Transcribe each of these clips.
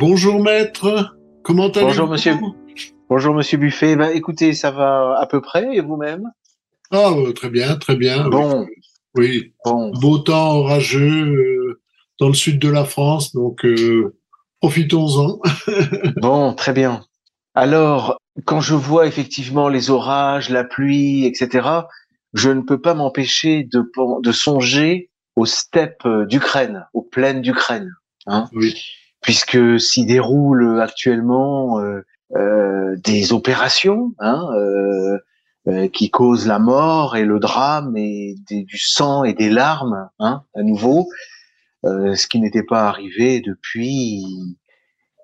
Bonjour maître, comment allez-vous Bonjour monsieur. Bonjour monsieur Buffet. Ben, écoutez, ça va à peu près et vous-même? Ah, euh, très bien, très bien. Bon. Oui, Bon. beau temps orageux euh, dans le sud de la France, donc euh, profitons-en. Bon, très bien. Alors, quand je vois effectivement les orages, la pluie, etc., je ne peux pas m'empêcher de, songer aux steppes d'Ukraine, aux plaines d'Ukraine, hein, Oui, puisque s'y déroulent actuellement euh, euh, des opérations hein, euh, euh, qui causent la mort et le drame et des- du sang et des larmes, hein, à nouveau, euh, ce qui n'était pas arrivé depuis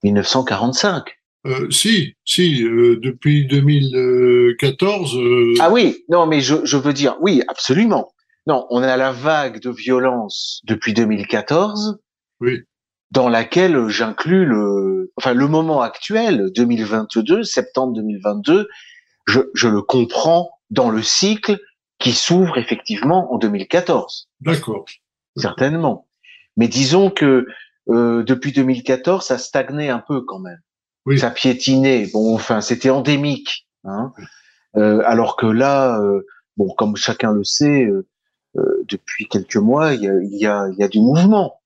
1945. Euh, si, si, euh, depuis 2014, euh, Ah oui, non, mais je, je veux dire, oui, absolument. Non, on a la vague de violence depuis 2014, oui, dans laquelle j'inclus le, enfin, le moment actuel, 2022, septembre 2022, je, je le comprends dans le cycle qui s'ouvre effectivement en 2014, d'accord. certainement. Mais disons que euh, depuis 2014, ça stagnait un peu quand même. Oui. Ça piétinait. Bon, enfin, c'était endémique. Hein. Euh, alors que là, euh, bon, comme chacun le sait, euh, euh, depuis quelques mois, il y a, y a, il y a du mouvement.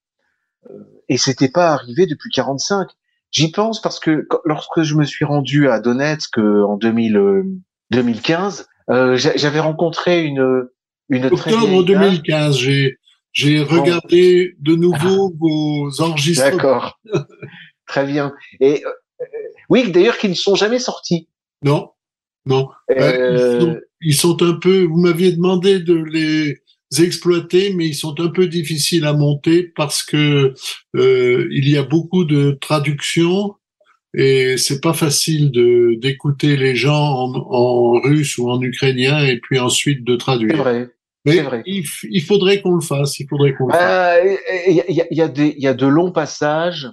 Euh, et c'était pas arrivé depuis 45. J'y pense parce que quand- lorsque je me suis rendu à Donetsk euh, en 2000, euh, 2015, euh, j'a- j'avais rencontré une une Octobre vieille dame. 2015, j'ai j'ai regardé de nouveau vos enregistrements. D'accord. Très bien. Et euh, euh, oui, d'ailleurs, qui ne sont jamais sortis. Non, non. Ouais, Euh, ils, sont, ils sont un peu. Vous m'aviez demandé de les exploiter, mais ils sont un peu difficiles à monter parce que euh, il y a beaucoup de traductions et c'est pas facile de d'écouter les gens en, en russe ou en ukrainien et puis ensuite de c'est traduire. vrai. Mais c'est vrai. Il, f- il faudrait qu'on le fasse. Il faudrait qu'on le fasse. Euh, Il y, a, y a- il y a des- il y a de longs passages,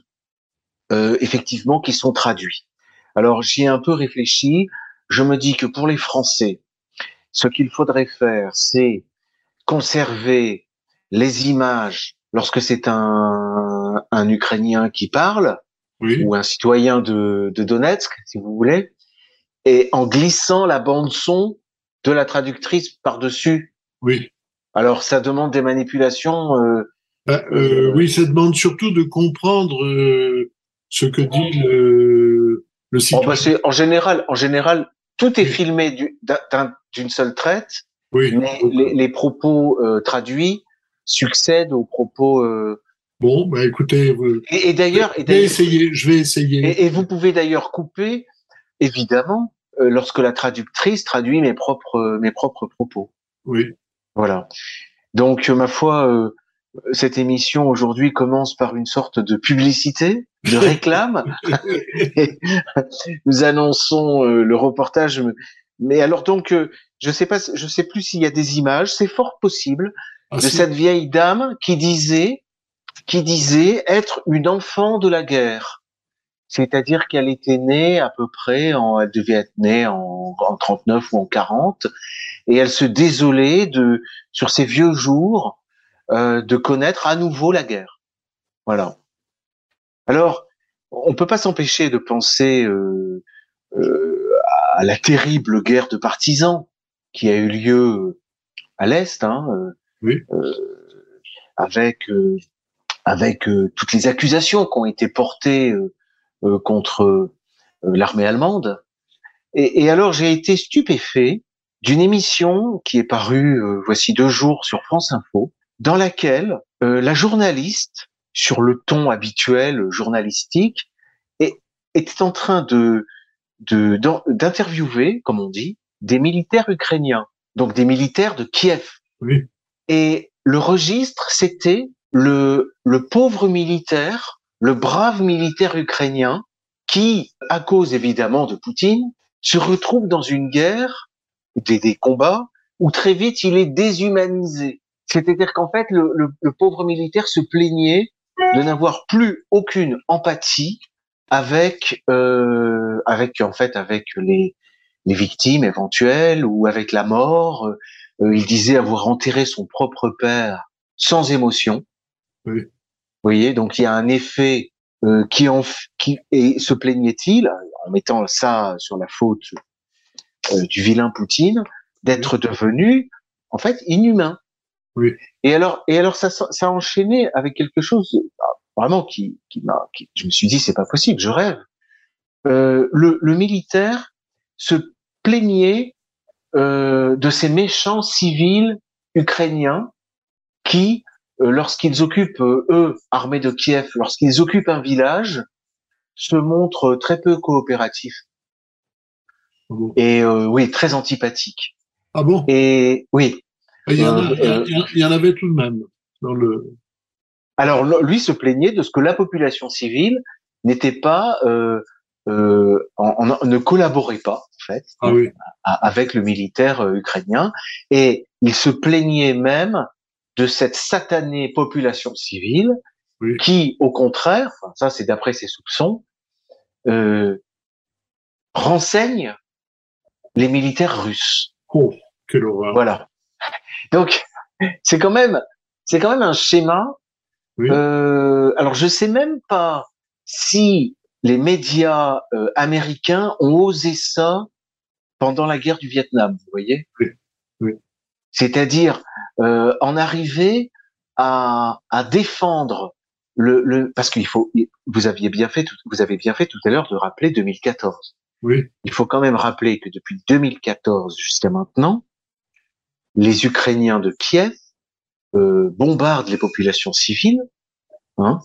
euh, effectivement, qui sont traduits. Alors, j'y ai un peu réfléchi. Je me dis que pour les Français, ce qu'il faudrait faire, c'est conserver les images lorsque c'est un, un Ukrainien qui parle, Oui, ou un citoyen de, de Donetsk, si vous voulez, et en glissant la bande son de la traductrice par-dessus. oui. Alors, ça demande des manipulations. euh, Bah, euh, oui, ça demande surtout de comprendre euh, ce que dit le, le oh, citoyen. bah, c'est- en général, en général, tout est filmé du- d'un- d'un- d'une seule traite, oui. mais les, les propos euh, traduits succèdent aux propos. euh, Bon, bah écoutez, vous- et et d'ailleurs, je vais essayer. Je vais essayer. Et, et vous pouvez d'ailleurs couper, évidemment, euh, lorsque la traductrice traduit mes propres mes propres propos. Oui. Voilà. Donc, ma foi, cette émission aujourd'hui commence par une sorte de publicité, de réclame. Nous annonçons le reportage. Mais alors donc, je sais pas, je sais plus s'il y a des images. C'est fort possible Ah, de si. cette vieille dame qui disait, qui disait être une enfant de la guerre. C'est-à-dire qu'elle était née à peu près, en, elle devait être née en, en 39 ou en 40, et elle se désolait de, sur ses vieux jours, euh, de connaître à nouveau la guerre. Voilà. Alors, on peut pas s'empêcher de penser euh, euh, à la terrible guerre de partisans qui a eu lieu à l'est, hein, euh, Oui. euh, avec euh, avec toutes les accusations qui ont été portées contre l'armée allemande. Et, et alors j'ai été stupéfait d'une émission qui est parue euh, voici deux jours sur France Info, dans laquelle euh, la journaliste, sur le ton habituel journalistique, est- était en train de d'interviewer, comme on dit, des militaires ukrainiens, donc des militaires de Kiev. Oui. Et le registre, c'était le, le pauvre militaire, le brave militaire ukrainien, qui, à cause évidemment de Poutine, se retrouve dans une guerre, des, des combats, où très vite il est déshumanisé. C'est-à-dire qu'en fait, le, le- le pauvre militaire se plaignait de n'avoir plus aucune empathie avec, euh, avec en fait, avec les, les victimes éventuelles ou avec la mort. Euh, il disait avoir enterré son propre père sans émotion. Oui. Vous voyez, donc il y a un effet euh, qui en qui et se plaignait-il en mettant ça sur la faute euh, du vilain Poutine d'être devenu en fait inhumain. Oui. Et alors et alors ça ça a enchaîné avec quelque chose vraiment qui qui m'a je me suis dit c'est pas possible je rêve. Euh, le, le militaire se plaignait euh, de ces méchants civils ukrainiens qui euh, lorsqu'ils occupent, euh, eux, armés de Kiev, lorsqu'ils occupent un village, se montrent très peu coopératifs. Ah. Et oui, très antipathiques. Ah bon? Et oui. il y, en a- il y en avait tout de même dans le. Alors lui se plaignait de ce que la population civile n'était pas, euh, en- ne collaborait pas en fait Ah oui. avec le militaire euh, ukrainien, et il se plaignait même de cette satanée population civile Oui. qui, au contraire, enfin, ça c'est d'après ses soupçons, euh, renseigne les militaires russes. Oh, quelle horreur. Voilà. Donc c'est quand même, c'est quand même un schéma. Oui. Euh, alors je sais même pas si les médias euh, américains ont osé ça pendant la guerre du Vietnam. Vous voyez? Oui. Oui. C'est-à-dire euh, en arriver à, à défendre le, le parce qu'il faut. Vous aviez bien fait, vous avez bien fait tout à l'heure de rappeler 2014 Oui. il faut quand même rappeler que depuis 2014 jusqu'à maintenant, les Ukrainiens de Kiev euh, bombardent les populations civiles, hein,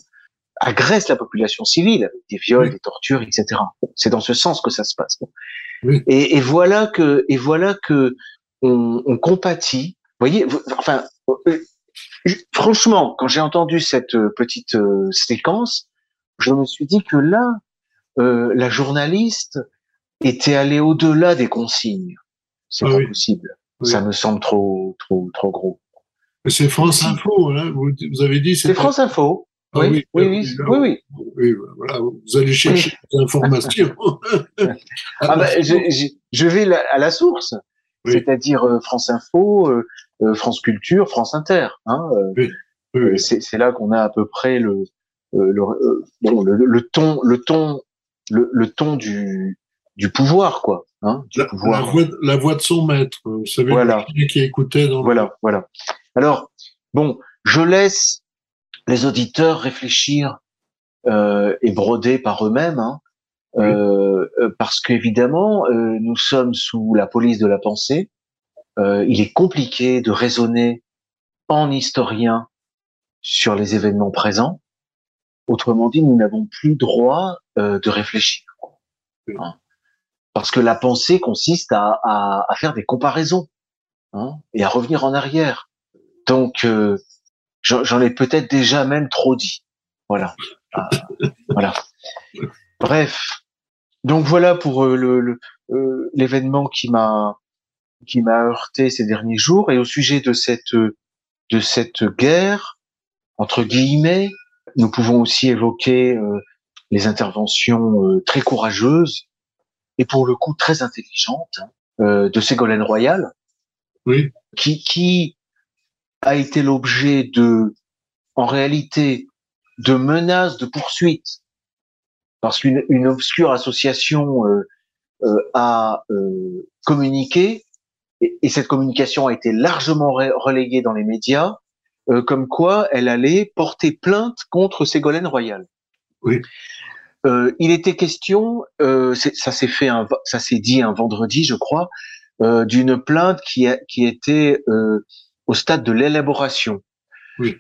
agressent la population civile avec des viols, Oui. des tortures, etc. C'est dans ce sens que ça se passe. Oui. Et, et voilà que, et voilà que on, on compatit. Vous voyez, enfin, euh, je- franchement, quand j'ai entendu cette euh, petite euh, séquence, je me suis dit que là, euh, la journaliste était allée au-delà des consignes. C'est Ah pas oui. possible. Oui. Ça me semble trop, trop, trop gros. C'est France. Info, hein. vous, vous avez dit. C'est France Info. Ah oui, oui, oui, oui, oui, oui. Oui, voilà, vous allez chercher des informations. Ah bah, je, je, je vais la- à la source, Oui. c'est-à-dire euh, France Info, euh, euh, France Culture, France Inter. Hein, euh, Oui, oui. c'est là qu'on a à peu près le, euh, le, euh, bon, le, le ton, le ton, le, le ton du, du pouvoir, quoi. Hein, du La, la pouvoir. voix, de- la voix de son maître, vous savez, Voilà. qui écoutait dans le- Voilà, voilà. Alors, bon, je laisse les auditeurs réfléchir euh, et broder par eux-mêmes, hein, euh, euh, parce qu'évidemment, euh, nous sommes sous la police de la pensée. Euh, il est compliqué de raisonner en historien sur les événements présents. Autrement dit, nous n'avons plus droit euh, de réfléchir. Hein. Parce que la pensée consiste à, à, à faire des comparaisons hein, et à revenir en arrière. Donc, euh, j'en ai peut-être déjà même trop dit. Voilà. Ah, voilà. Bref. Donc voilà pour euh, le le- euh, l'événement qui m'a qui m'a heurté ces derniers jours et au sujet de cette euh, de cette guerre entre guillemets, nous pouvons aussi évoquer euh, les interventions euh, très courageuses et pour le coup très intelligentes hein, euh, de Ségolène Royal Oui, qui, qui a été l'objet de, en réalité, de menaces de poursuite, parce qu'une une obscure association euh, euh, a euh, communiqué, et, et cette communication a été largement reléguée dans les médias, euh, comme quoi elle allait porter plainte contre Ségolène Royal. Oui. Euh, il était question, euh, ça s'est fait, un, ça s'est dit un vendredi, je crois, euh, d'une plainte qui, a, qui était euh, au stade de l'élaboration. Oui.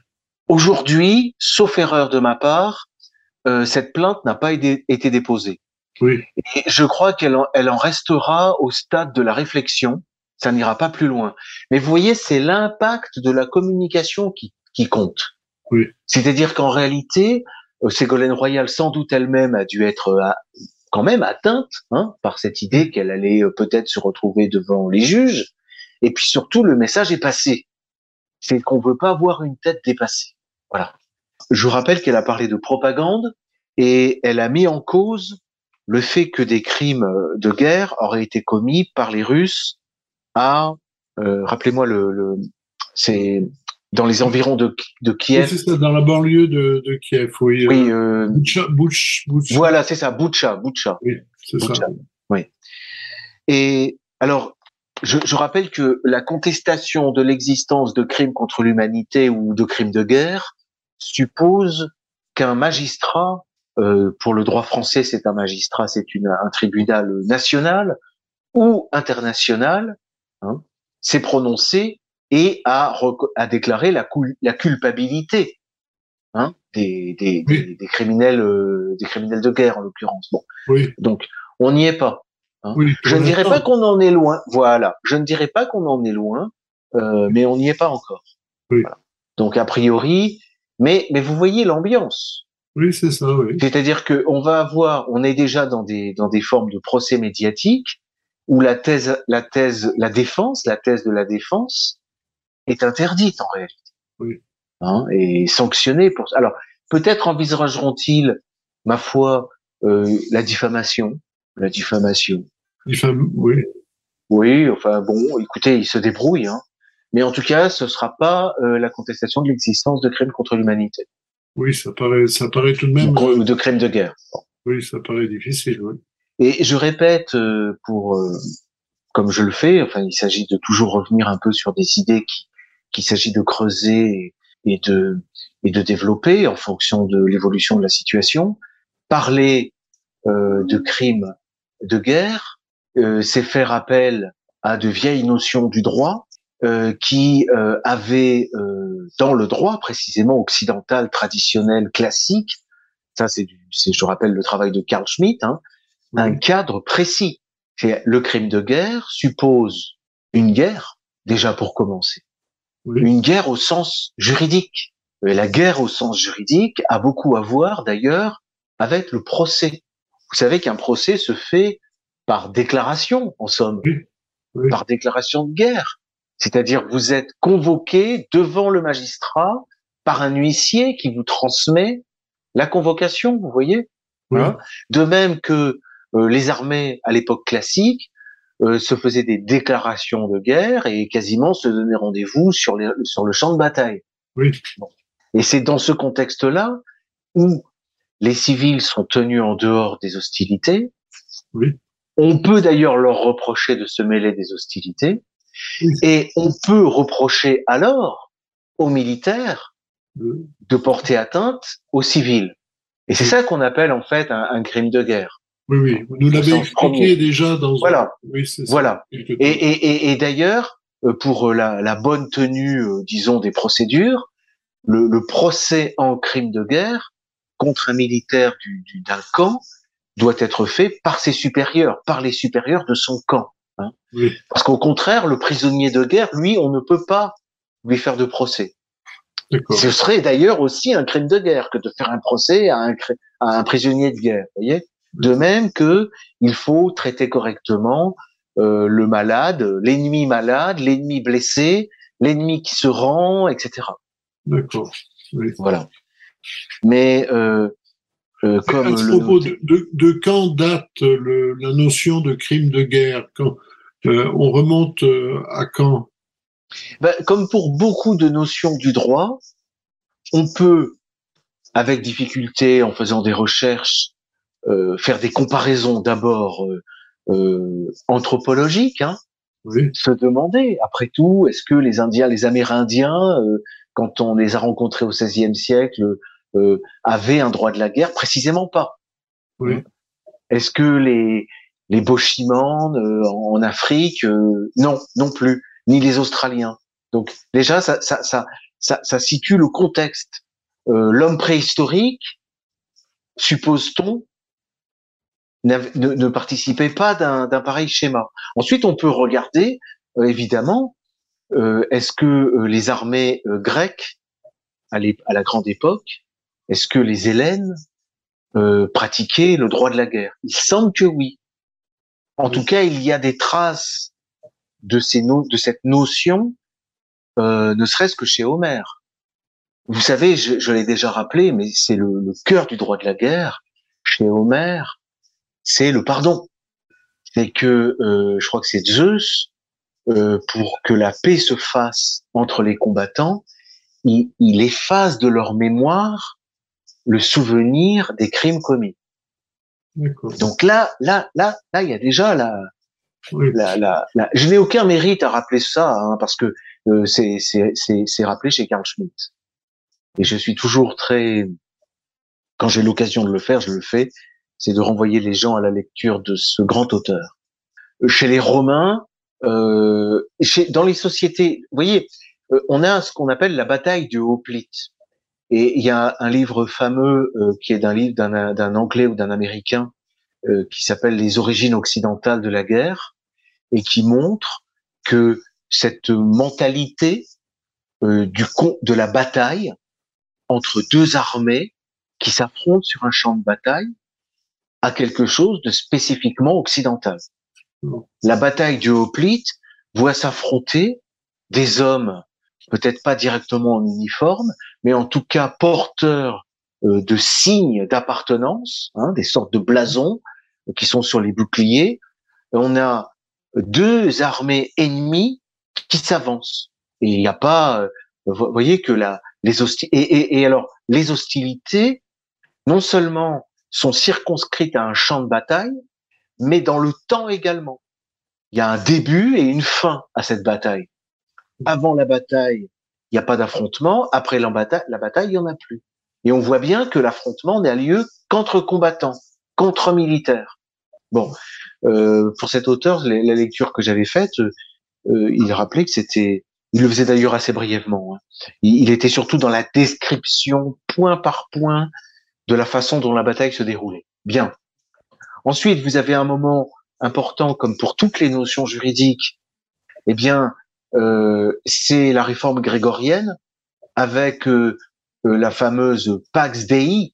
Aujourd'hui, sauf erreur de ma part, euh, cette plainte n'a pas été, été déposée. oui, Et je crois qu'elle en, elle en restera au stade de la réflexion. Ça n'ira pas plus loin. Mais vous voyez, c'est l'impact de la communication qui, qui compte. Oui. C'est-à-dire qu'en réalité, euh, Ségolène Royal, sans doute elle-même, a dû être euh, quand même atteinte hein, par cette idée qu'elle allait euh, peut-être se retrouver devant les juges. Et puis surtout, le message est passé. C'est qu'on veut pas avoir une tête dépassée. Voilà. Je vous rappelle qu'elle a parlé de propagande et elle a mis en cause le fait que des crimes euh, de guerre auraient été commis par les Russes à, euh, rappelez-moi le, le c'est dans les environs de, de Kiev. c'est ça, dans la banlieue de, de Kiev, oui. Oui, euh, Voilà, c'est ça, Boucha, Boucha. Oui, c'est ça. Oui. Et alors, je, je, rappelle que la contestation de l'existence de crimes contre l'humanité ou de crimes de guerre suppose qu'un magistrat, euh, pour le droit français, c'est un magistrat, c'est un tribunal national ou international, hein, s'est prononcé et a, a déclaré la, la culpabilité hein, des, des, des, criminels, euh, des criminels de guerre en l'occurrence. Bon, oui. donc on n'y est pas. Hein. je ne dirais pas qu'on en est loin. Voilà, je ne dirais pas qu'on en est loin, euh, mais on n'y est pas encore. Voilà. Donc a priori, mais mais vous voyez l'ambiance. Oui, c'est ça. Oui. C'est-à-dire que on va avoir, on est déjà dans des dans des formes de procès médiatiques où la thèse, la thèse, la défense, la thèse de la défense est interdite en réalité. Oui. Hein, et sanctionnée pour. Alors peut-être envisageront-ils, ma foi, euh, la diffamation, la diffamation. Oui. Oui, enfin bon, écoutez, ils se débrouillent, hein. Mais en tout cas, ce sera pas euh, la contestation de l'existence de crimes contre l'humanité. Oui, ça paraît, ça paraît tout de même. Ou de crimes de guerre. Oui, ça paraît difficile. Oui. Et je répète euh, pour, euh, comme je le fais, enfin, il s'agit de toujours revenir un peu sur des idées qui, qu'il s'agit de creuser et de et de développer en fonction de l'évolution de la situation. Parler euh, de crimes de guerre, euh, c'est faire appel à de vieilles notions du droit euh, qui euh, avaient dans le droit précisément occidental traditionnel classique, ça c'est, je rappelle le travail de Carl Schmitt, hein, un cadre précis. Le crime de guerre suppose une guerre, déjà pour commencer. Une guerre au sens juridique. Et la guerre au sens juridique a beaucoup à voir d'ailleurs avec le procès. Vous savez qu'un procès se fait par déclaration, en somme, par déclaration de guerre. C'est-à-dire vous êtes convoqué devant le magistrat par un huissier qui vous transmet la convocation, vous voyez? Hein? De même que euh, les armées à l'époque classique euh, se faisaient des déclarations de guerre et quasiment se donnaient rendez-vous sur, sur le champ de bataille. Oui. Et c'est dans ce contexte-là où les civils sont tenus en dehors des hostilités. Oui. On peut d'ailleurs leur reprocher de se mêler des hostilités. Et on peut reprocher alors aux militaires de porter atteinte aux civils. Et c'est ça qu'on appelle en fait un crime de guerre. Oui, oui, vous nous l'avez expliqué déjà dans. Voilà. Oui, voilà. Et, et, et, et d'ailleurs, euh, pour euh, la, la, bonne tenue, euh, disons, des procédures, le, le, procès en crime de guerre contre un militaire du, du, d'un camp doit être fait par ses supérieurs, par les supérieurs de son camp. Hein. Oui. Parce qu'au contraire, le prisonnier de guerre, lui, on ne peut pas lui faire de procès. Ce serait d'ailleurs aussi un crime de guerre que de faire un procès à un, à un prisonnier de guerre. Voyez? De même que il faut traiter correctement euh, le malade, l'ennemi malade, l'ennemi blessé, l'ennemi qui se rend, etc. D'accord. Voilà. Mais euh, euh, comme à ce propos, de, de, de, quand date le, la notion de crime de guerre? Quand, euh, On remonte euh, à quand? Ben, Comme pour beaucoup de notions du droit, on peut, avec difficulté, en faisant des recherches, euh, faire des comparaisons d'abord euh, euh, anthropologiques, hein, se demander, après tout, est-ce que les Indiens, les Amérindiens, quand on les a rencontrés au XVIe siècle, avaient un droit de la guerre Précisément pas. Oui. Est-ce que les les Bochimans en Afrique, non, non plus, ni les Australiens. Donc déjà, ça, ça, ça, ça, ça situe le contexte. L'homme préhistorique, suppose-t-on, ne, ne participait pas d'un pareil schéma. Ensuite, on peut regarder, euh, évidemment, euh, est-ce que euh, les armées grecques, à, à, la grande époque, est-ce que les Hélènes pratiquaient le droit de la guerre? Il semble que oui. En tout cas, il y a des traces de, ces de cette notion, ne serait-ce que chez Homère. Vous savez, je, je l'ai déjà rappelé, mais c'est le, le cœur du droit de la guerre. Chez Homère, c'est le pardon. C'est que euh, je crois que c'est Zeus, euh, pour que la paix se fasse entre les combattants, il, il efface de leur mémoire le souvenir des crimes commis. Donc là, là, là, là, il y a déjà la, la, la, la... je n'ai aucun mérite à rappeler ça, hein, parce que euh, c'est, c'est, c'est, c'est rappelé chez Carl Schmitt. Et je suis toujours très, quand j'ai l'occasion de le faire, je le fais, c'est de renvoyer les gens à la lecture de ce grand auteur. Chez les Romains, euh, chez, dans les sociétés, vous voyez, euh, on a ce qu'on appelle la bataille de Hoplite. Et il y a un livre fameux euh, qui est d'un livre d'un Anglais ou d'un Américain euh, qui s'appelle Les origines occidentales de la guerre et qui montre que cette mentalité euh, du de la bataille entre deux armées qui s'affrontent sur un champ de bataille a quelque chose de spécifiquement occidental. La bataille du Hoplite voit s'affronter des hommes peut-être pas directement en uniforme, mais en tout cas porteurs euh, de signes d'appartenance, hein, des sortes de blasons qui sont sur les boucliers. On a deux armées ennemies qui s'avancent. Et il n'y a pas, euh, vous voyez que la, les hostilités, et, alors les hostilités, non seulement sont circonscrites à un champ de bataille, mais dans le temps également. Il y a un début et une fin à cette bataille avant la bataille, il n'y a pas d'affrontement. Après la bataille, la bataille, il n'y en a plus. Et on voit bien que l'affrontement n'a lieu qu'entre combattants, contre militaires. Bon, euh, pour cet auteur, la, lecture que j'avais faite, euh, il rappelait que c'était, il le faisait d'ailleurs assez brièvement. Hein. Il, il, était surtout dans la description point par point de la façon dont la bataille se déroulait. Bien. Ensuite, vous avez un moment important, comme pour toutes les notions juridiques. Eh bien, c'est la réforme grégorienne avec euh, euh, la fameuse Pax Dei,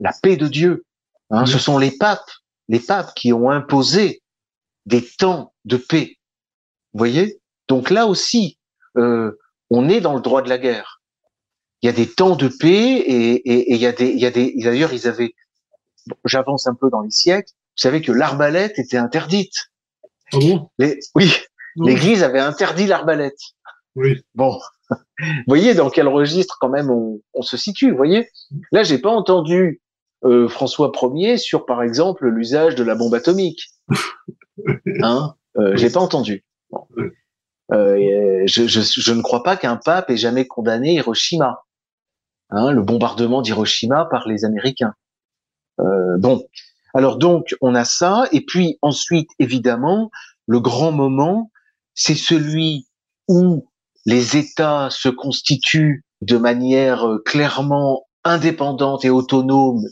la paix de Dieu. Hein, Ce sont les papes, les papes qui ont imposé des temps de paix. Vous voyez? Donc là aussi, on est dans le droit de la guerre. Il y a des temps de paix et, et, et il y a des, il y a des. D'ailleurs, ils avaient. J'avance un peu dans les siècles. Vous savez que l'arbalète était interdite. Ah les, oui, L'Église avait interdit l'arbalète. Oui. Bon, vous voyez dans quel registre quand même on, on se situe. Vous voyez, là j'ai pas entendu euh, François Ier sur par exemple l'usage de la bombe atomique. Hein? Euh, J'ai pas entendu. Bon. Euh, je, je, je, ne crois pas qu'un pape ait jamais condamné Hiroshima, hein, le bombardement d'Hiroshima par les Américains. Euh, bon, alors donc on a ça, et puis ensuite évidemment le grand moment c'est celui où les États se constituent de manière euh, clairement indépendante et autonome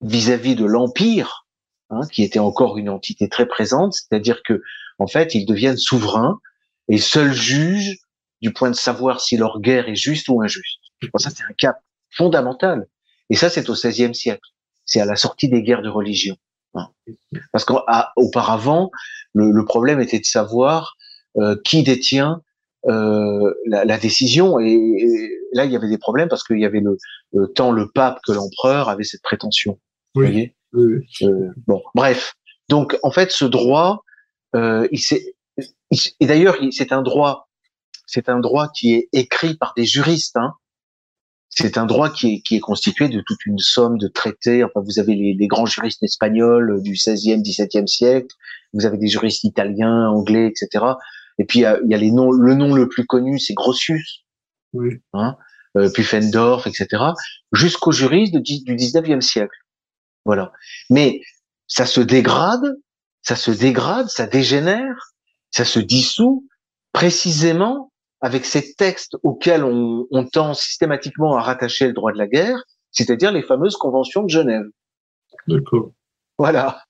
vis-à-vis de l'empire, hein, qui était encore une entité très présente, c'est-à-dire que en fait ils deviennent souverains et seuls juges du point de savoir si leur guerre est juste ou injuste. ça c'est un cap fondamental. Et ça c'est au XVIe siècle. C'est à la sortie des guerres de religion. Hein. Parce qu'auparavant, le, problème était de savoir qui détient euh, la, la, décision. Et, là, il y avait des problèmes parce qu'il y avait le, tant le pape que l'empereur avait cette prétention. Oui. Vous voyez euh, bon, bref. Donc, en fait, ce droit, euh, il s'est, et d'ailleurs, c'est un droit, c'est un droit qui est écrit par des juristes. Hein. C'est un droit qui est, qui est constitué de toute une somme de traités. Enfin, vous avez les, les grands juristes espagnols du 16e, 17e siècle. Vous avez des juristes italiens, anglais, etc. Et puis il y, a, les noms, le nom le plus connu, c'est Grotius, oui. hein, euh, Pufendorf, etc. Jusqu'aux juristes du 19e siècle. Voilà. Mais ça se dégrade, ça se dégrade, ça dégénère, ça se dissout précisément avec ces textes auxquels on, on tend systématiquement à rattacher le droit de la guerre, c'est-à-dire les fameuses conventions de Genève. D'accord. Voilà.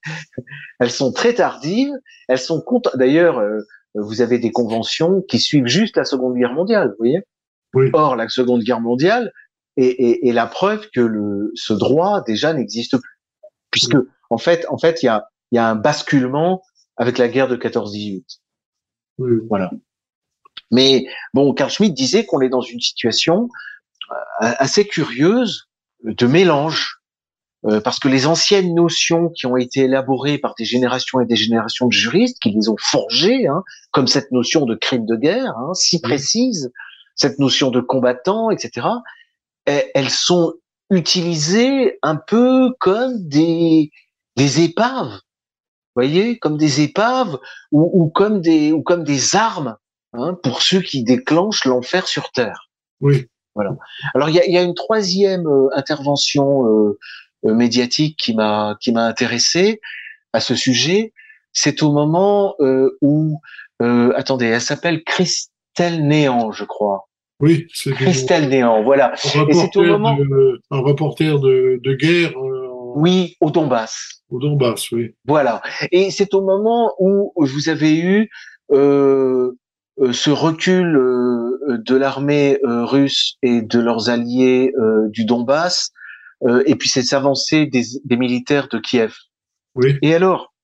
Elles sont très tardives. Elles sont d'ailleurs, euh, vous avez des conventions qui suivent juste la Seconde Guerre mondiale, vous voyez? Oui. Or, la Seconde Guerre mondiale est, est, est la preuve que le, ce droit déjà n'existe plus, puisque oui. en fait, en fait, il y a, y a un basculement avec la guerre de 14-18. Oui. Voilà. Mais bon, Carl Schmitt disait qu'on est dans une situation euh, assez curieuse de mélange euh, parce que les anciennes notions qui ont été élaborées par des générations et des générations de juristes, qui les ont forgées, hein, comme cette notion de crime de guerre, hein, si précise, cette notion de combattant, etc., elles sont utilisées un peu comme des, des épaves, voyez, comme des épaves ou, ou comme des ou comme des armes hein, pour ceux qui déclenchent l'enfer sur terre. Oui. Voilà. Alors il y a, y a, une troisième euh, intervention euh, médiatique qui m'a qui m'a intéressé à ce sujet. C'est au moment où attendez, elle s'appelle Christelle Néant, je crois. Oui, c'est Christelle Néant, voilà. Et c'est au moment de, un reporter de, de guerre. oui, au Donbass. Au Donbass, oui. Voilà. Et c'est au moment où vous avez eu euh, ce recul euh, de l'armée euh, russe et de leurs alliés euh, du Donbass, et puis cette avancée des, des, militaires de Kiev. Oui. Et alors,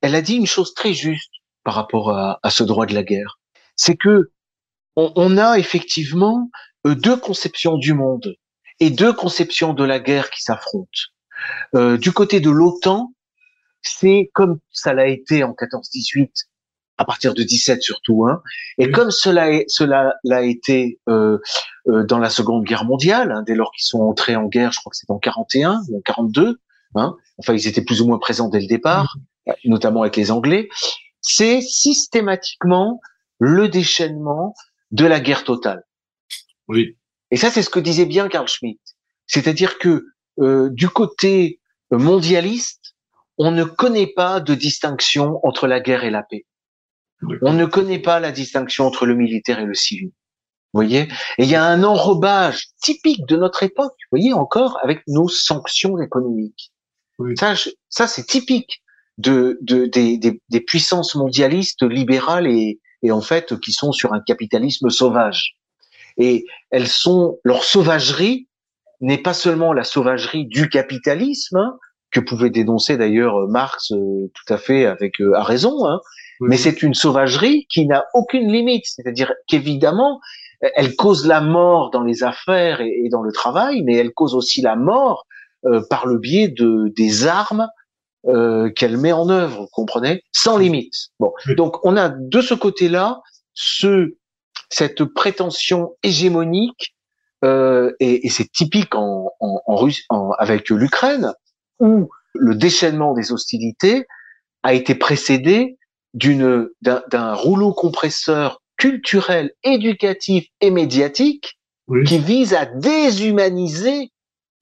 elle a dit une chose très juste par rapport à, à ce droit de la guerre, c'est que on, on, a effectivement deux conceptions du monde et deux conceptions de la guerre qui s'affrontent. Euh, du côté de l'OTAN, c'est comme ça l'a été en 14-18 à partir de 17 surtout. Hein. Et oui. comme cela cela l'a été euh, euh, dans la Seconde Guerre mondiale, hein, dès lors qu'ils sont entrés en guerre, je crois que c'est en 41 ou en 42. Hein, enfin, ils étaient plus ou moins présents dès le départ, oui. notamment avec les Anglais. C'est systématiquement le déchaînement de la guerre totale. Oui. Et ça, c'est ce que disait bien Carl Schmitt. C'est-à-dire que euh, du côté mondialiste, on ne connaît pas de distinction entre la guerre et la paix. On ne connaît pas la distinction entre le militaire et le civil. Vous voyez? Et il y a un enrobage typique de notre époque, vous voyez, encore avec nos sanctions économiques. Oui. Ça, je, ça c'est typique de, de des, des, des, puissances mondialistes libérales et, et en fait qui sont sur un capitalisme sauvage. Et elles sont leur sauvagerie n'est pas seulement la sauvagerie du capitalisme hein, que pouvait dénoncer d'ailleurs Marx euh, tout à fait avec euh, à raison, hein, oui. mais c'est une sauvagerie qui n'a aucune limite, c'est-à-dire qu'évidemment elle cause la mort dans les affaires et, dans le travail, mais elle cause aussi la mort euh, par le biais de des armes euh, qu'elle met en œuvre, vous comprenez, sans limite. Bon, donc on a de ce côté-là ce cette prétention hégémonique euh, et, et c'est typique en, en, en, Russe, en avec l'Ukraine où le déchaînement des hostilités a été précédé d'une d'un rouleau compresseur culturel, éducatif et médiatique oui. qui vise à déshumaniser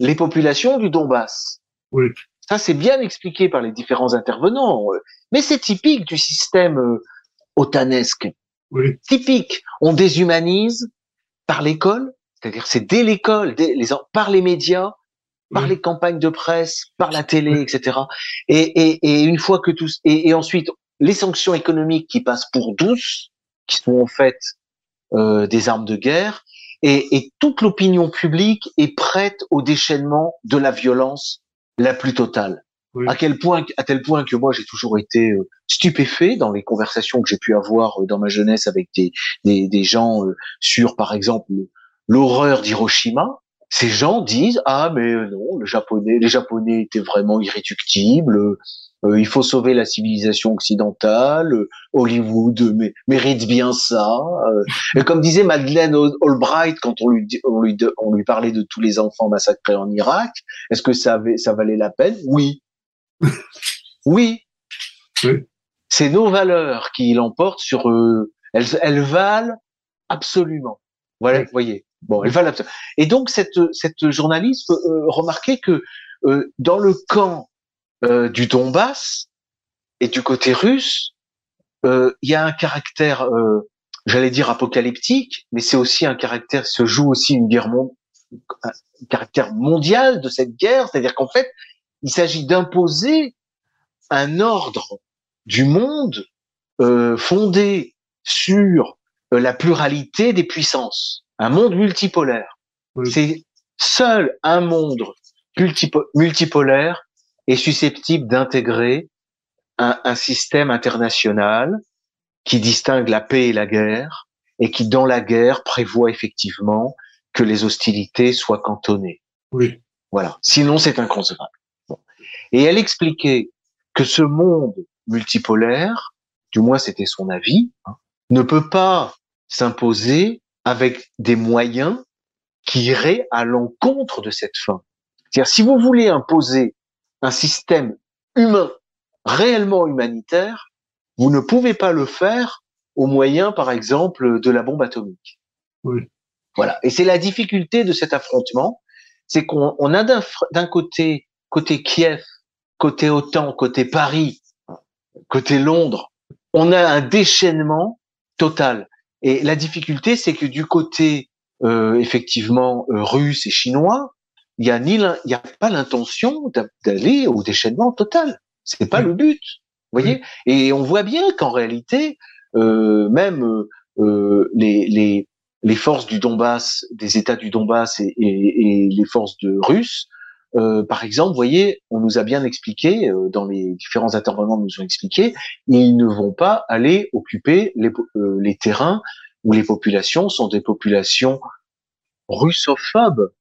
les populations du Donbass. Oui. Ça, c'est bien expliqué par les différents intervenants, mais c'est typique du système euh, otanesque. Oui. Typique. On déshumanise par l'école, c'est-à-dire c'est dès l'école, les, par les médias, par oui. les campagnes de presse, par la télé, etc. Et, et, et une fois que tous, et, et, ensuite les sanctions économiques qui passent pour douces, qui sont en fait euh, des armes de guerre, et, et toute l'opinion publique est prête au déchaînement de la violence la plus totale. Oui. À quel point, à tel point que moi j'ai toujours été euh, stupéfait dans les conversations que j'ai pu avoir euh, dans ma jeunesse avec des, des, des gens euh, sur, par exemple, l'horreur d'Hiroshima. Ces gens disent ah mais non, le japonais, les japonais étaient vraiment irréductibles. Euh, il faut sauver la civilisation occidentale. Euh, Hollywood mérite bien ça. Euh, et comme disait Madeleine Albright quand on lui, on lui, on lui parlait de tous les enfants massacrés en Irak, est-ce que ça, avait, ça valait la peine? Oui. oui. oui. C'est nos valeurs qui l'emportent sur eux. Elles, elles valent absolument. Voilà, oui. vous voyez. Bon, elles valent absolument. Et donc cette cette journaliste euh, remarquait que euh, dans le camp euh, du Donbass et du côté russe, il y a un caractère, j'allais dire apocalyptique, mais c'est aussi un caractère, se joue aussi une guerre mondiale un caractère mondial de cette guerre, c'est-à-dire qu'en fait, il s'agit d'imposer un ordre du monde euh, fondé sur euh, la pluralité des puissances, un monde multipolaire. Oui. C'est seul un monde multipo multipolaire est susceptible d'intégrer un, un, système international qui distingue la paix et la guerre et qui, dans la guerre, prévoit effectivement que les hostilités soient cantonnées. Oui. Voilà. Sinon, c'est inconcevable. Bon. Et elle expliquait que ce monde multipolaire, du moins c'était son avis, hein, ne peut pas s'imposer avec des moyens qui iraient à l'encontre de cette fin. C'est-à-dire, si vous voulez imposer un système humain, réellement humanitaire, vous ne pouvez pas le faire au moyen, par exemple, de la bombe atomique. Oui. Voilà. Et c'est la difficulté de cet affrontement, c'est qu'on a d'un côté, côté Kiev, côté OTAN, côté Paris, côté Londres, on a un déchaînement total. Et la difficulté, c'est que du côté euh, effectivement euh, russe et chinois, il y a ni il y a pas l'intention d'aller au déchaînement total. C'est pas le but, vous voyez? Et on voit bien qu'en réalité, euh, même euh, les, les les forces du Donbass, des États du Donbass et, et, et les forces de Russes, euh, par exemple, vous voyez, on nous a bien expliqué, euh, dans les différents intervenants nous ont expliqué, ils ne vont pas aller occuper les, euh, les terrains où les populations sont des populations russophobes,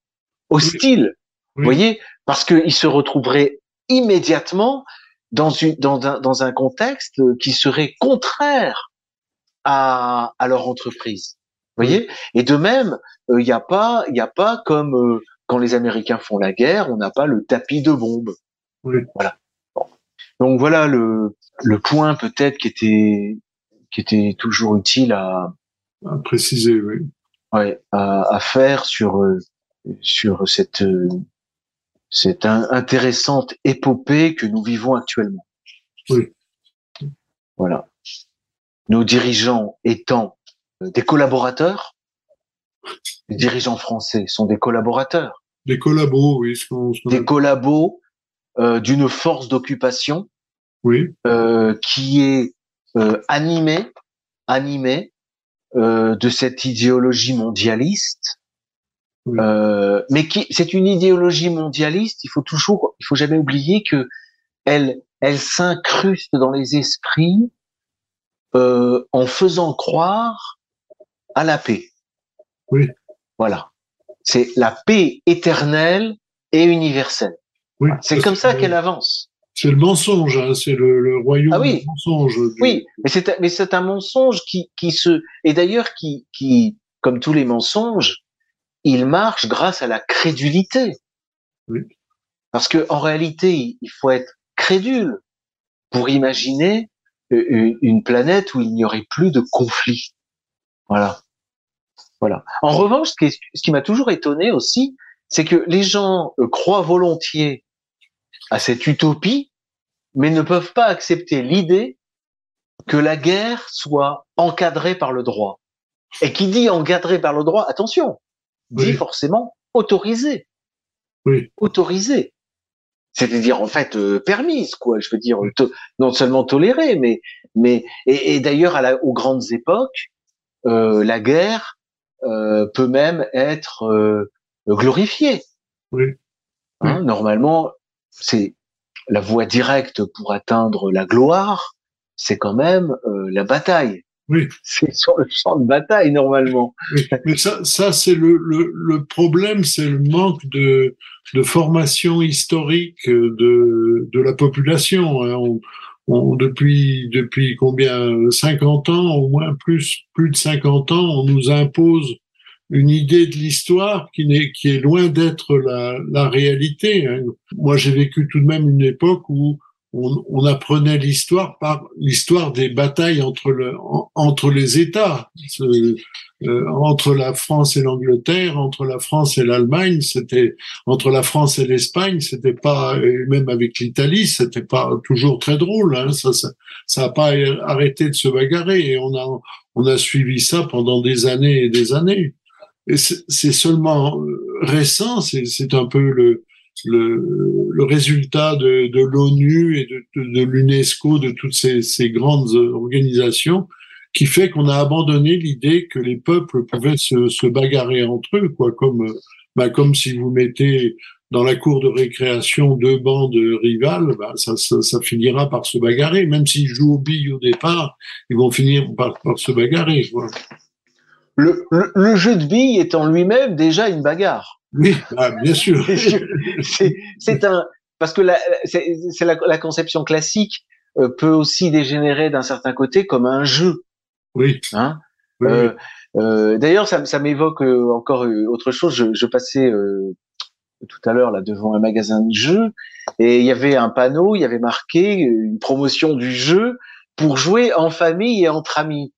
hostiles. Vous voyez, parce qu'ils se retrouveraient immédiatement dans, une, dans, un, dans un contexte qui serait contraire à, à leur entreprise. Vous voyez Et de même, il n'y a pas, il n'y a pas comme quand les Américains font la guerre, on n'a pas le tapis de bombes. Voilà. Donc voilà le, le point peut-être qui était qui était toujours utile à, à préciser, oui. Ouais, à, à faire sur sur cette cette intéressante épopée que nous vivons actuellement. Oui. Voilà. Nos dirigeants étant des collaborateurs, les dirigeants français sont des collaborateurs. Des collabos, oui. des collabos euh, d'une force d'occupation oui. euh, qui est euh, animée, animée euh, de cette idéologie mondialiste, Oui. euh, mais qui c'est une idéologie mondialiste. Il faut toujours, il faut jamais oublier que elle, elle s'incruste dans les esprits euh, en faisant croire à la paix. Oui. Voilà. C'est la paix éternelle et universelle. Oui. C'est comme ça que qu'elle avance. C'est le mensonge, hein, c'est le, le royaume Ah oui. du mensonge. du- Oui, mais c'est mais c'est un mensonge qui qui se et d'ailleurs qui qui comme tous les mensonges, il marche grâce à la crédulité. Oui. Parce que en réalité, il faut être crédule pour imaginer euh, une une planète où il n'y aurait plus de conflit. Voilà. Voilà. En revanche, ce qui, est- ce qui m'a toujours étonné aussi, c'est que les gens euh, croient volontiers à cette utopie, mais ne peuvent pas accepter l'idée que la guerre soit encadrée par le droit. Et qui dit encadrée par le droit, attention, dit forcément autorisée. Oui. Autorisée. C'est-à-dire en fait euh, permise, quoi. Je veux dire non seulement tolérée, mais mais et, et d'ailleurs aux grandes époques, euh, la guerre peut même être euh, glorifiée. Oui. Hein, Normalement, c'est la voie directe pour atteindre la gloire, c'est quand même euh, la bataille. Oui. C'est sur le champ de bataille normalement. Oui, mais ça, ça c'est le, le, le problème, c'est le manque de, de formation historique de, de la population. hein. On, depuis, depuis combien 50 ans, au moins plus, plus de 50 ans, on nous impose une idée de l'histoire qui, n'est, qui est loin d'être la, la réalité. hein. Moi, j'ai vécu tout de même une époque où on, on apprenait l'histoire par l'histoire des batailles entre, le, en- entre les États. Euh, entre la France et l'Angleterre, entre la France et l'Allemagne, c'était entre la France et l'Espagne, c'était pas et même avec l'Italie, c'était pas toujours très drôle. Hein, ça, ça, ça a pas arrêté de se bagarrer et on a on a suivi ça pendant des années et des années. Et c'est seulement euh, récent, c'est un peu le le, le résultat de, de l'ONU et de, de, l'UNESCO, de toutes ces, ces grandes organisations qui fait qu'on a abandonné l'idée que les peuples pouvaient se, se bagarrer entre eux, quoi, comme, bah, comme si vous mettez dans la cour de récréation deux bandes rivales, bah, ça, ça, ça finira par se bagarrer. Même s'ils jouent aux billes au départ, ils vont finir par, par se bagarrer. Le, le, le jeu de billes est en lui-même déjà une bagarre. Oui, bah, bien sûr. c'est un parce que la, c'est la, la conception classique euh, peut aussi dégénérer d'un certain côté comme un jeu. Oui, Hein Euh, euh, D'ailleurs, ça, ça m'évoque encore autre chose. Je, je passais tout à l'heure là devant un magasin de jeux et il y avait un panneau, il y avait marqué une promotion du jeu pour jouer en famille et entre amis.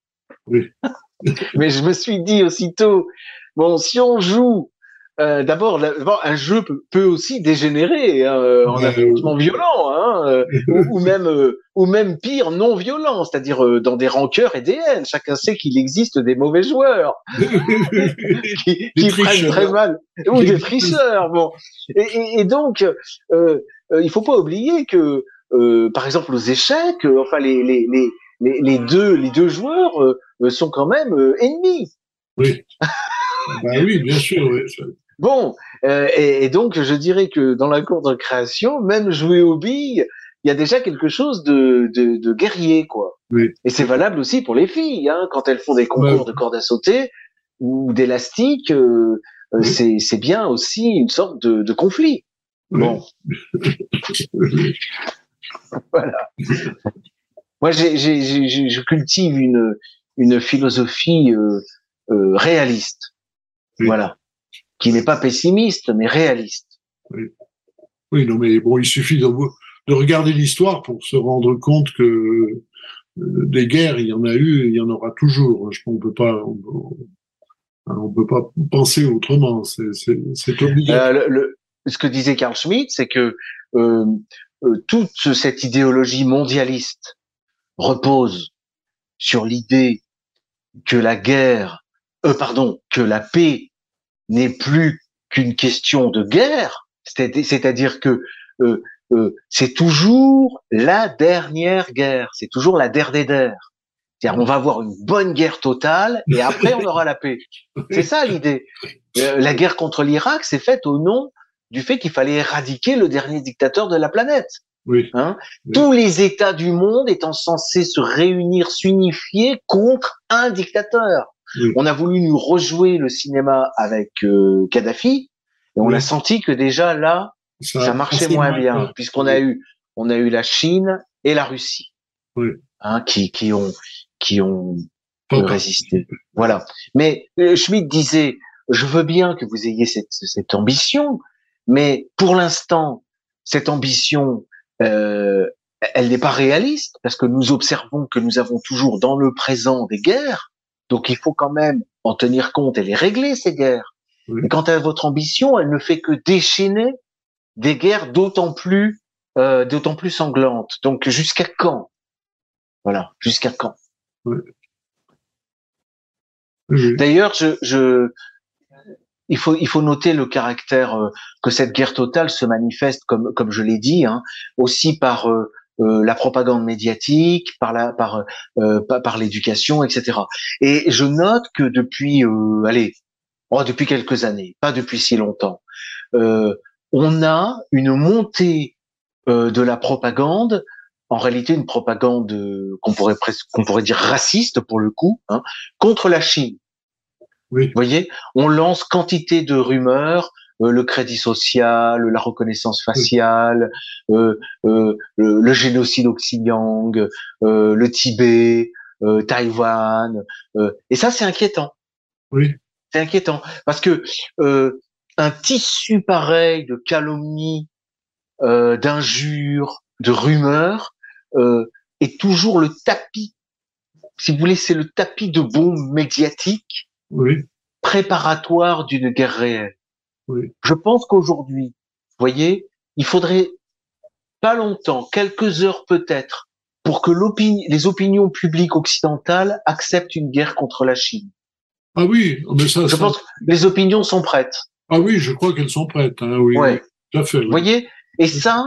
Oui. Mais je me suis dit aussitôt, bon, si on joue euh, d'abord, un jeu peut, peut aussi dégénérer hein, euh, en affrontement violent, hein, euh, ou, ou, même, euh, ou même pire, non violent, c'est-à-dire euh, dans des rancœurs et des haines. Chacun sait qu'il existe des mauvais joueurs qui, qui prennent très mal, ou des tricheurs. Bon, et, et, et donc, il faut pas oublier que, par exemple, aux échecs, enfin les, les, les les, les, deux les deux joueurs sont quand même ennemis. Oui. bah oui, bien sûr. Oui. Bon, euh, et, et, donc je dirais que dans la cour de création, même jouer aux billes, il y a déjà quelque chose de, de, de guerrier, quoi. Oui. Et c'est valable aussi pour les filles, hein, quand elles font des concours ouais. de corde à sauter ou d'élastique, euh, oui. c'est, c'est bien aussi une sorte de, de conflit. Oui. Bon. voilà. Moi, j'ai, j'ai, j'ai, je cultive une, une philosophie euh, euh réaliste. Voilà qui n'est pas pessimiste, mais réaliste. Oui. oui, non, mais bon, il suffit de, de regarder l'histoire pour se rendre compte que euh, des guerres, il y en a eu, il y en aura toujours. Je, on peut pas, on, on peut pas penser autrement. C'est obligatoire. Euh, le, le, ce que disait Carl Schmitt, c'est que euh, euh, toute cette idéologie mondialiste repose sur l'idée que la guerre, euh, pardon, que la paix n'est plus qu'une question de guerre, c'est-à-dire que euh, euh, c'est toujours la dernière guerre, c'est toujours la der des der. C'est-à-dire on va avoir une bonne guerre totale et après on aura la paix. C'est ça l'idée. Euh, la guerre contre l'Irak s'est faite au nom du fait qu'il fallait éradiquer le dernier dictateur de la planète. Oui. Hein? Oui. Tous les États du monde étant censés se réunir, s'unifier contre un dictateur. On a voulu nous rejouer le cinéma avec euh, Kadhafi et on oui. a senti que déjà là ça, ça marchait moins bien puisqu'on a eu on a eu la Chine et la Russie hein, qui qui ont qui ont résisté. Voilà. Mais euh, Schmitt disait je veux bien que vous ayez cette cette ambition mais pour l'instant cette ambition euh, elle n'est pas réaliste parce que nous observons que nous avons toujours dans le présent des guerres donc il faut quand même en tenir compte et les régler, ces guerres. Oui. Et quant à votre ambition, elle ne fait que déchaîner des guerres d'autant plus, euh, d'autant plus sanglantes. Donc jusqu'à quand? Voilà, jusqu'à quand? Oui. Oui. D'ailleurs, je, je, il faut, il faut noter le caractère euh, que cette guerre totale se manifeste, comme, comme je l'ai dit, hein, aussi par euh, euh, la propagande médiatique, par la par euh, par, l'éducation, etc. Et je note que depuis, euh, allez, oh, depuis quelques années, pas depuis si longtemps, euh, on a une montée euh, de la propagande. En réalité, une propagande qu'on pourrait presque qu'on pourrait dire raciste pour le coup, hein, contre la Chine. Oui. Vous voyez, on lance quantité de rumeurs euh, le crédit social, la reconnaissance faciale, euh, euh, le, le, génocide au Xinjiang, euh, le Tibet, euh, Taïwan, et ça c'est inquiétant. Oui. C'est inquiétant parce que un tissu pareil de calomnies, d'injures, de rumeurs est toujours le tapis. Si vous voulez, c'est le tapis de bombes médiatiques oui. préparatoire d'une guerre réelle. Oui. Je pense qu'aujourd'hui, vous voyez, il faudrait pas longtemps, quelques heures peut-être, pour que les opinions publiques occidentales acceptent une guerre contre la Chine. Ah oui, mais ça. Je ça... pense que les opinions sont prêtes. Ah oui, je crois qu'elles sont prêtes. Hein, oui, ouais. tout à fait. Oui. Vous voyez, et ça,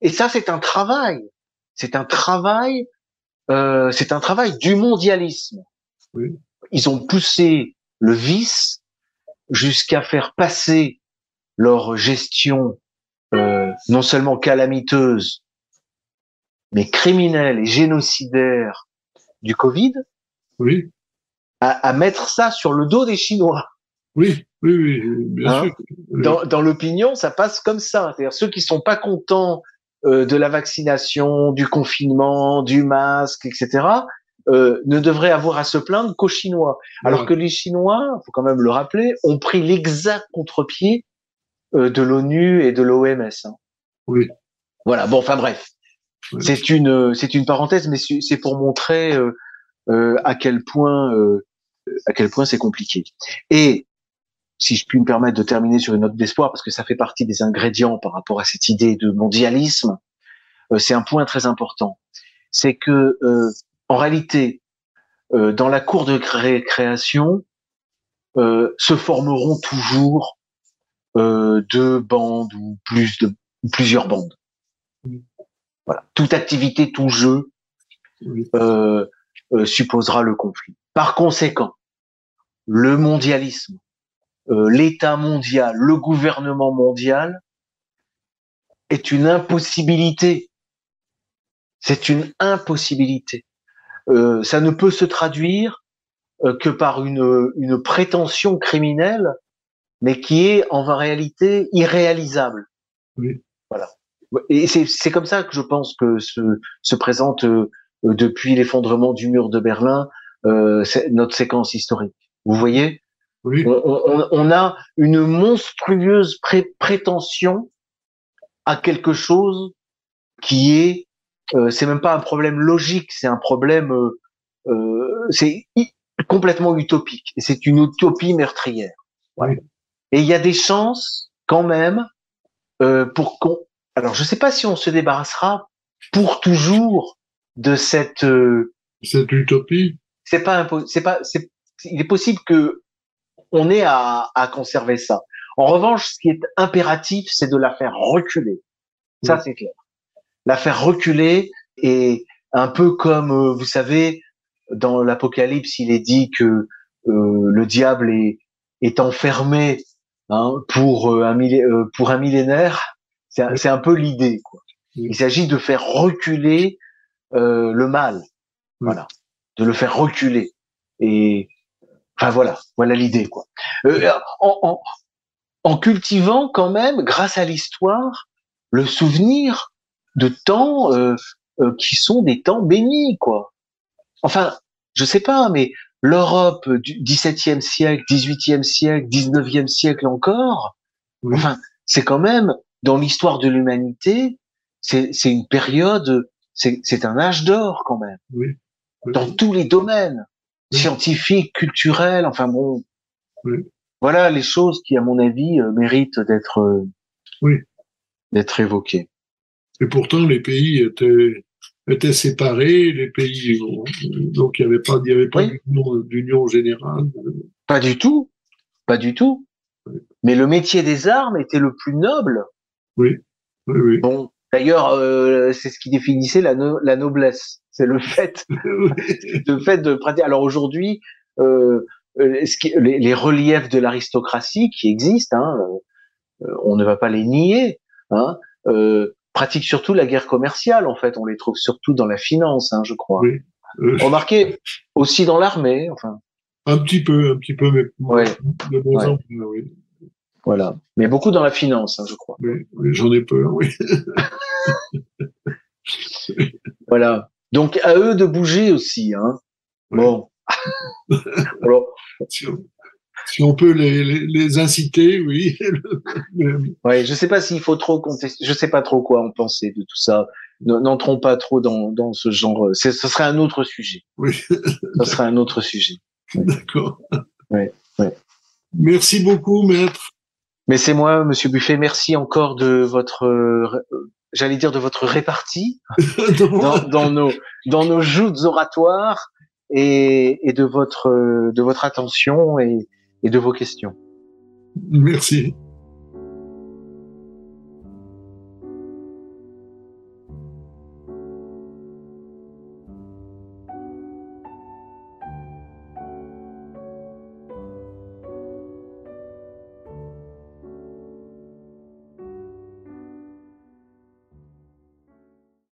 et ça, c'est un travail. C'est un travail. Euh, c'est un travail du mondialisme. Oui. Ils ont poussé le vice jusqu'à faire passer leur gestion euh, non seulement calamiteuse, mais criminelle et génocidaire du Covid, oui. à, à, mettre ça sur le dos des Chinois. Oui, oui, oui, bien hein? sûr. Dans, dans l'opinion, ça passe comme ça. C'est-à-dire ceux qui sont pas contents euh, de la vaccination, du confinement, du masque, etc., euh, ne devrait avoir à se plaindre qu'aux Chinois. Alors que les Chinois, faut quand même le rappeler, ont pris l'exact contre-pied euh, de l'ONU et de l'OMS. Hein. Oui. Voilà. Bon, enfin bref, c'est une c'est une parenthèse, mais c'est pour montrer euh, euh, à quel point euh, à quel point c'est compliqué. Et si je puis me permettre de terminer sur une note d'espoir, parce que ça fait partie des ingrédients par rapport à cette idée de mondialisme, euh, c'est un point très important. C'est que euh, en réalité, euh, dans la cour de création, se formeront toujours deux bandes ou plus de plusieurs bandes. Voilà. Toute activité, tout jeu supposera le conflit. Par conséquent, le mondialisme, euh, l'État mondial, le gouvernement mondial est une impossibilité. C'est une impossibilité. Euh, ça ne peut se traduire euh, que par une, une prétention criminelle, mais qui est en réalité irréalisable. Oui. Voilà. Et c'est comme ça que je pense que se, se présente depuis l'effondrement du mur de Berlin notre séquence historique. Vous voyez? On, a une monstrueuse prétention à quelque chose qui est, euh, c'est même pas un problème logique, c'est un problème, euh, euh c'est complètement utopique. Et c'est une utopie meurtrière. Et il y a des chances quand même euh, pour qu'on. Alors je sais pas si on se débarrassera pour toujours de cette. Euh, cette utopie. C'est pas c'est pas c'est il est possible que on est à, conserver ça. En revanche, ce qui est impératif, c'est de la faire reculer. Ça, c'est clair. La faire reculer et un peu comme, euh, vous savez, dans l'Apocalypse, il est dit que euh, le diable est, est enfermé hein, pour, euh, un pour un millénaire. C'est un, peu l'idée. Il s'agit de faire reculer le mal. Voilà. De le faire reculer. Et Enfin voilà, voilà l'idée quoi. Euh, en, en, en, cultivant quand même, grâce à l'histoire, le souvenir de temps euh, euh, qui sont des temps bénis quoi. Enfin, je sais pas, mais l'Europe du XVIIe siècle, XVIIIe siècle, XIXe siècle encore, enfin, c'est quand même dans l'histoire de l'humanité, c'est une période, c'est un âge d'or quand même, oui. dans tous les domaines scientifique, culturel, enfin bon. Voilà les choses qui, à mon avis, euh, méritent d'être oui. d'être évoquées. Et pourtant, les pays étaient, étaient séparés, les pays, donc il n'y avait pas, il y avait pas d'union générale. Pas du tout, pas du tout. Mais le métier des armes était le plus noble. Oui, oui, oui. Bon, d'ailleurs, euh, c'est ce qui définissait la, la noblesse c'est le fait, le fait de pratiquer. Alors aujourd'hui, euh, euh les, les, reliefs de l'aristocratie qui existent, hein, euh, on ne va pas les nier, hein, euh, pratiquent surtout la guerre commerciale. En fait, on les trouve surtout dans la finance, hein, je crois. Oui. Euh, Remarquez aussi dans l'armée, enfin. Un petit peu, un petit peu, mais ouais. de bons oui. Voilà, mais beaucoup dans la finance, hein, je crois. Oui, j'en ai peur, oui. voilà. Donc à eux de bouger aussi. Hein. Bon. Alors, si, on, peut les, les, inciter, oui. oui, je sais pas s'il faut trop contester. Je sais pas trop quoi en penser de tout ça. N'entrons pas trop dans, dans ce genre. Ce serait un autre sujet. Oui. Ce serait un autre sujet. D'accord. Oui, oui. Merci beaucoup, maître. Mais c'est moi, Monsieur Buffet. Merci encore de votre j'allais dire de votre répartie dans, nos dans nos joutes oratoires et, et de votre de votre attention et, et de vos questions. Merci.